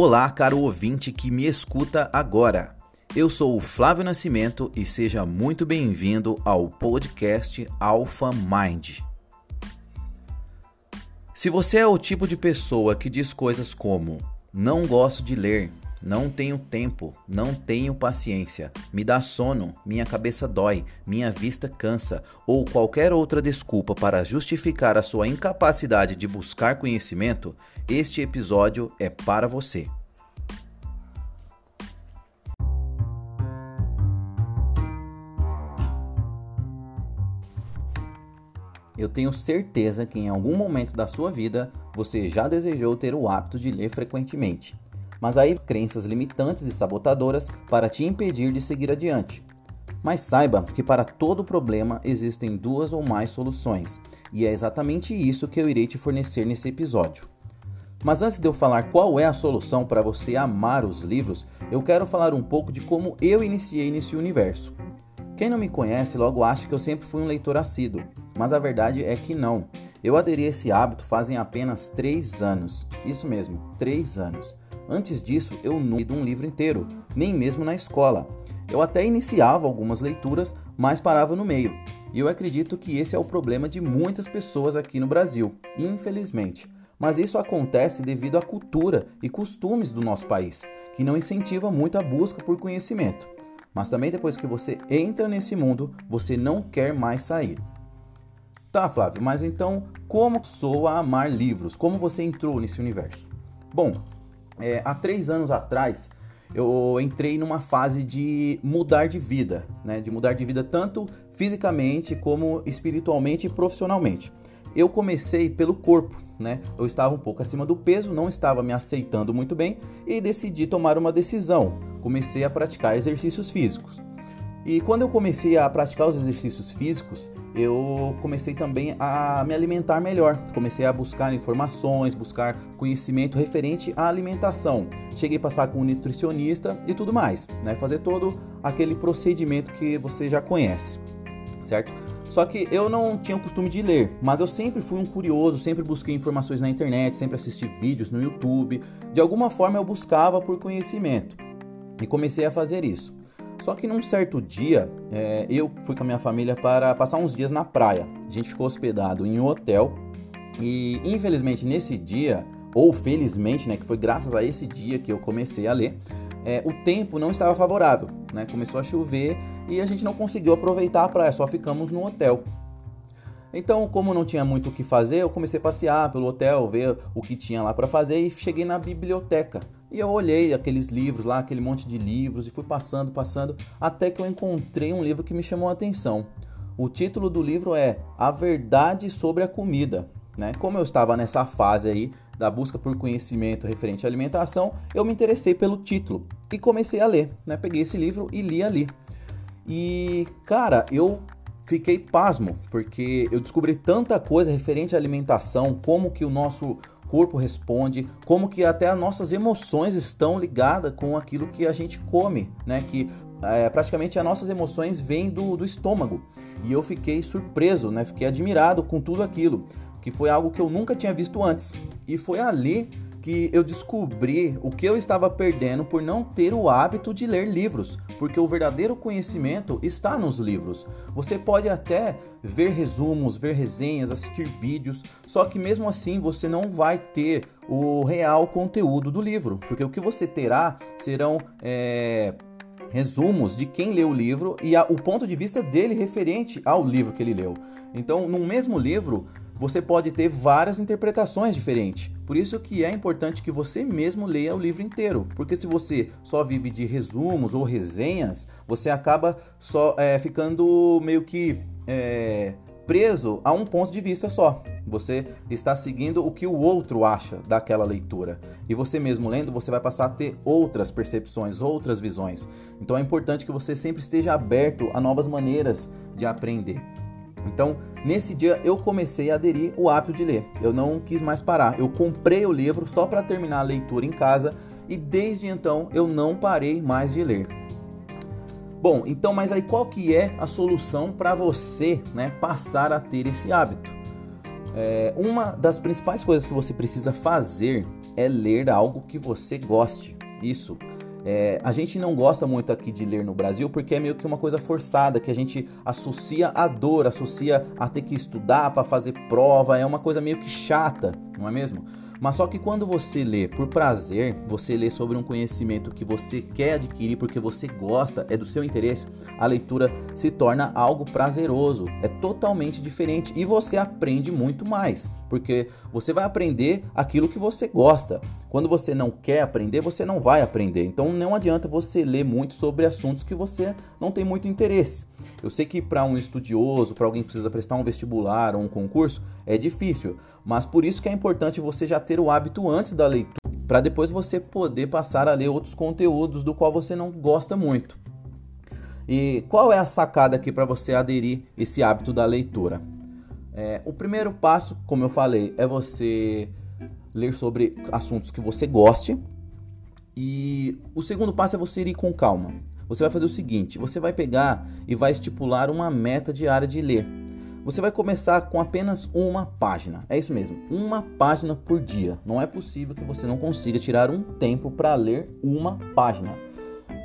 Olá, caro ouvinte que me escuta agora. Eu sou o Flávio Nascimento e seja muito bem-vindo ao podcast Alpha Mind. Se você é o tipo de pessoa que diz coisas como não gosto de ler, não tenho tempo, não tenho paciência, me dá sono, minha cabeça dói, minha vista cansa ou qualquer outra desculpa para justificar a sua incapacidade de buscar conhecimento, este episódio é para você. Eu tenho certeza que em algum momento da sua vida você já desejou ter o hábito de ler frequentemente mas aí crenças limitantes e sabotadoras para te impedir de seguir adiante. Mas saiba que para todo problema existem duas ou mais soluções, e é exatamente isso que eu irei te fornecer nesse episódio. Mas antes de eu falar qual é a solução para você amar os livros, eu quero falar um pouco de como eu iniciei nesse universo. Quem não me conhece logo acha que eu sempre fui um leitor assíduo, mas a verdade é que não. Eu aderi a esse hábito fazem apenas 3 anos. Isso mesmo, 3 anos. Antes disso, eu não li um livro inteiro, nem mesmo na escola. Eu até iniciava algumas leituras, mas parava no meio. E eu acredito que esse é o problema de muitas pessoas aqui no Brasil, infelizmente. Mas isso acontece devido à cultura e costumes do nosso país, que não incentiva muito a busca por conhecimento. Mas também depois que você entra nesse mundo, você não quer mais sair. Tá, Flávio, mas então como sou a amar livros? Como você entrou nesse universo? Bom, é, há três anos atrás, eu entrei numa fase de mudar de vida, né? De mudar de vida tanto fisicamente como espiritualmente e profissionalmente. Eu comecei pelo corpo, né? Eu estava um pouco acima do peso, não estava me aceitando muito bem e decidi tomar uma decisão. Comecei a praticar exercícios físicos. E quando eu comecei a praticar os exercícios físicos, eu comecei também a me alimentar melhor. Comecei a buscar informações, buscar conhecimento referente à alimentação. Cheguei a passar com um nutricionista e tudo mais, né? Fazer todo aquele procedimento que você já conhece, certo? Só que eu não tinha o costume de ler, mas eu sempre fui um curioso, sempre busquei informações na internet, sempre assisti vídeos no YouTube. De alguma forma eu buscava por conhecimento e comecei a fazer isso. Só que num certo dia, é, eu fui com a minha família para passar uns dias na praia. A gente ficou hospedado em um hotel e, infelizmente, nesse dia, ou felizmente, né, que foi graças a esse dia que eu comecei a ler, é, o tempo não estava favorável, né? Começou a chover e a gente não conseguiu aproveitar a praia, só ficamos no hotel. Então, como não tinha muito o que fazer, eu comecei a passear pelo hotel, ver o que tinha lá para fazer e cheguei na biblioteca. E eu olhei aqueles livros lá, aquele monte de livros e fui passando, passando, até que eu encontrei um livro que me chamou a atenção. O título do livro é A Verdade sobre a Comida. Né? Como eu estava nessa fase aí da busca por conhecimento referente à alimentação, eu me interessei pelo título e comecei a ler. Né? Peguei esse livro e li ali. E, cara, eu fiquei pasmo, porque eu descobri tanta coisa referente à alimentação, como que o nosso corpo responde, como que até as nossas emoções estão ligadas com aquilo que a gente come, né? Que é, praticamente as nossas emoções vêm do, do estômago. E eu fiquei surpreso, né? Fiquei admirado com tudo aquilo, que foi algo que eu nunca tinha visto antes. E foi ali que eu descobri o que eu estava perdendo por não ter o hábito de ler livros, porque o verdadeiro conhecimento está nos livros. Você pode até ver resumos, ver resenhas, assistir vídeos, só que mesmo assim você não vai ter o real conteúdo do livro, porque o que você terá serão é, resumos de quem leu o livro e a, o ponto de vista dele referente ao livro que ele leu. Então, no mesmo livro, você pode ter várias interpretações diferentes. Por isso que é importante que você mesmo leia o livro inteiro, porque se você só vive de resumos ou resenhas, você acaba só é, ficando meio que é, preso a um ponto de vista só. Você está seguindo o que o outro acha daquela leitura. E você mesmo lendo, você vai passar a ter outras percepções, outras visões. Então é importante que você sempre esteja aberto a novas maneiras de aprender. Então, nesse dia eu comecei a aderir o hábito de ler. Eu não quis mais parar. Eu comprei o livro só para terminar a leitura em casa e desde então eu não parei mais de ler. Bom, então, mas aí qual que é a solução para você, né, passar a ter esse hábito? É, uma das principais coisas que você precisa fazer é ler algo que você goste. Isso. É, a gente não gosta muito aqui de ler no Brasil porque é meio que uma coisa forçada, que a gente associa a dor, associa a ter que estudar para fazer prova, é uma coisa meio que chata, não é mesmo? Mas só que quando você lê por prazer, você lê sobre um conhecimento que você quer adquirir porque você gosta, é do seu interesse, a leitura se torna algo prazeroso, é totalmente diferente e você aprende muito mais, porque você vai aprender aquilo que você gosta. Quando você não quer aprender, você não vai aprender. Então não adianta você ler muito sobre assuntos que você não tem muito interesse. Eu sei que para um estudioso, para alguém que precisa prestar um vestibular ou um concurso, é difícil, mas por isso que é importante você já ter o hábito antes da leitura, para depois você poder passar a ler outros conteúdos do qual você não gosta muito. E qual é a sacada aqui para você aderir esse hábito da leitura? É, o primeiro passo, como eu falei, é você ler sobre assuntos que você goste. E o segundo passo é você ir com calma. Você vai fazer o seguinte: você vai pegar e vai estipular uma meta diária de ler. Você vai começar com apenas uma página. É isso mesmo, uma página por dia. Não é possível que você não consiga tirar um tempo para ler uma página.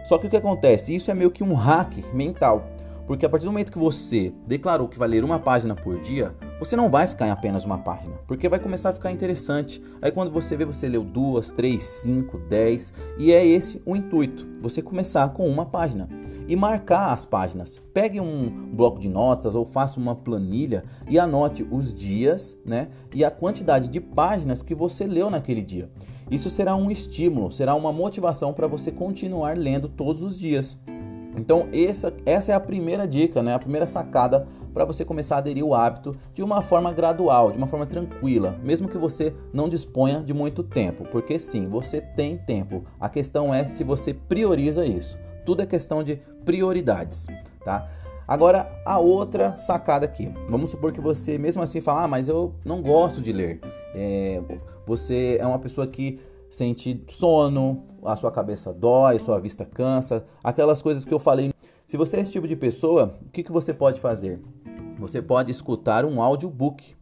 Só que o que acontece? Isso é meio que um hack mental. Porque a partir do momento que você declarou que vai ler uma página por dia, você não vai ficar em apenas uma página, porque vai começar a ficar interessante. Aí quando você vê, você leu duas, três, cinco, dez, e é esse o intuito: você começar com uma página e marcar as páginas. Pegue um bloco de notas ou faça uma planilha e anote os dias, né, e a quantidade de páginas que você leu naquele dia. Isso será um estímulo, será uma motivação para você continuar lendo todos os dias. Então, essa, essa é a primeira dica, né? a primeira sacada para você começar a aderir o hábito de uma forma gradual, de uma forma tranquila, mesmo que você não disponha de muito tempo, porque sim, você tem tempo. A questão é se você prioriza isso. Tudo é questão de prioridades, tá? Agora, a outra sacada aqui. Vamos supor que você, mesmo assim, fala, ah, mas eu não gosto de ler. É, você é uma pessoa que sente sono, a sua cabeça dói, sua vista cansa, aquelas coisas que eu falei. Se você é esse tipo de pessoa, o que, que você pode fazer? Você pode escutar um audiobook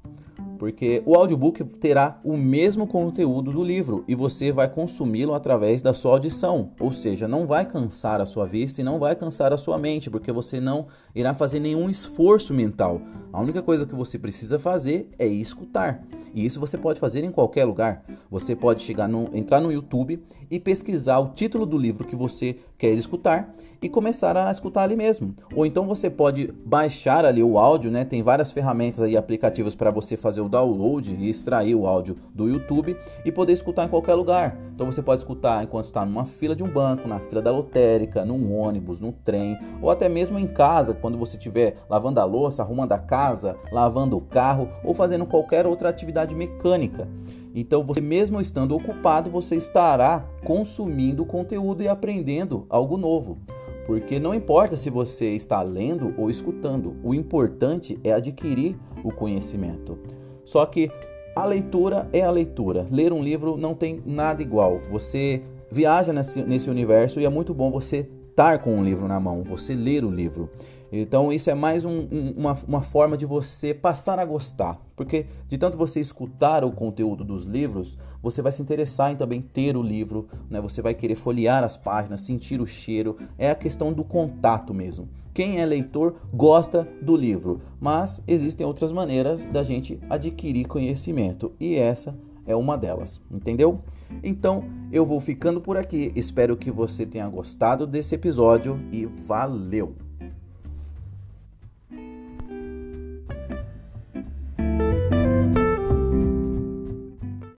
porque o audiobook terá o mesmo conteúdo do livro e você vai consumi-lo através da sua audição, ou seja, não vai cansar a sua vista e não vai cansar a sua mente, porque você não irá fazer nenhum esforço mental. A única coisa que você precisa fazer é escutar. E isso você pode fazer em qualquer lugar. Você pode chegar no, entrar no YouTube e pesquisar o título do livro que você quer escutar e começar a escutar ali mesmo. Ou então você pode baixar ali o áudio, né? Tem várias ferramentas aí aplicativos para você fazer o download e extrair o áudio do YouTube e poder escutar em qualquer lugar. Então você pode escutar enquanto está numa fila de um banco, na fila da lotérica, num ônibus, no trem, ou até mesmo em casa, quando você estiver lavando a louça, arrumando a casa, lavando o carro ou fazendo qualquer outra atividade mecânica. Então, você mesmo estando ocupado, você estará consumindo conteúdo e aprendendo algo novo. Porque não importa se você está lendo ou escutando, o importante é adquirir o conhecimento. Só que a leitura é a leitura. Ler um livro não tem nada igual. Você viaja nesse, nesse universo e é muito bom você estar com um livro na mão, você ler o livro. Então isso é mais um, um, uma, uma forma de você passar a gostar, porque de tanto você escutar o conteúdo dos livros, você vai se interessar em também ter o livro, né? Você vai querer folhear as páginas, sentir o cheiro. É a questão do contato mesmo. Quem é leitor gosta do livro, mas existem outras maneiras da gente adquirir conhecimento e essa é uma delas, entendeu? Então eu vou ficando por aqui. Espero que você tenha gostado desse episódio e valeu!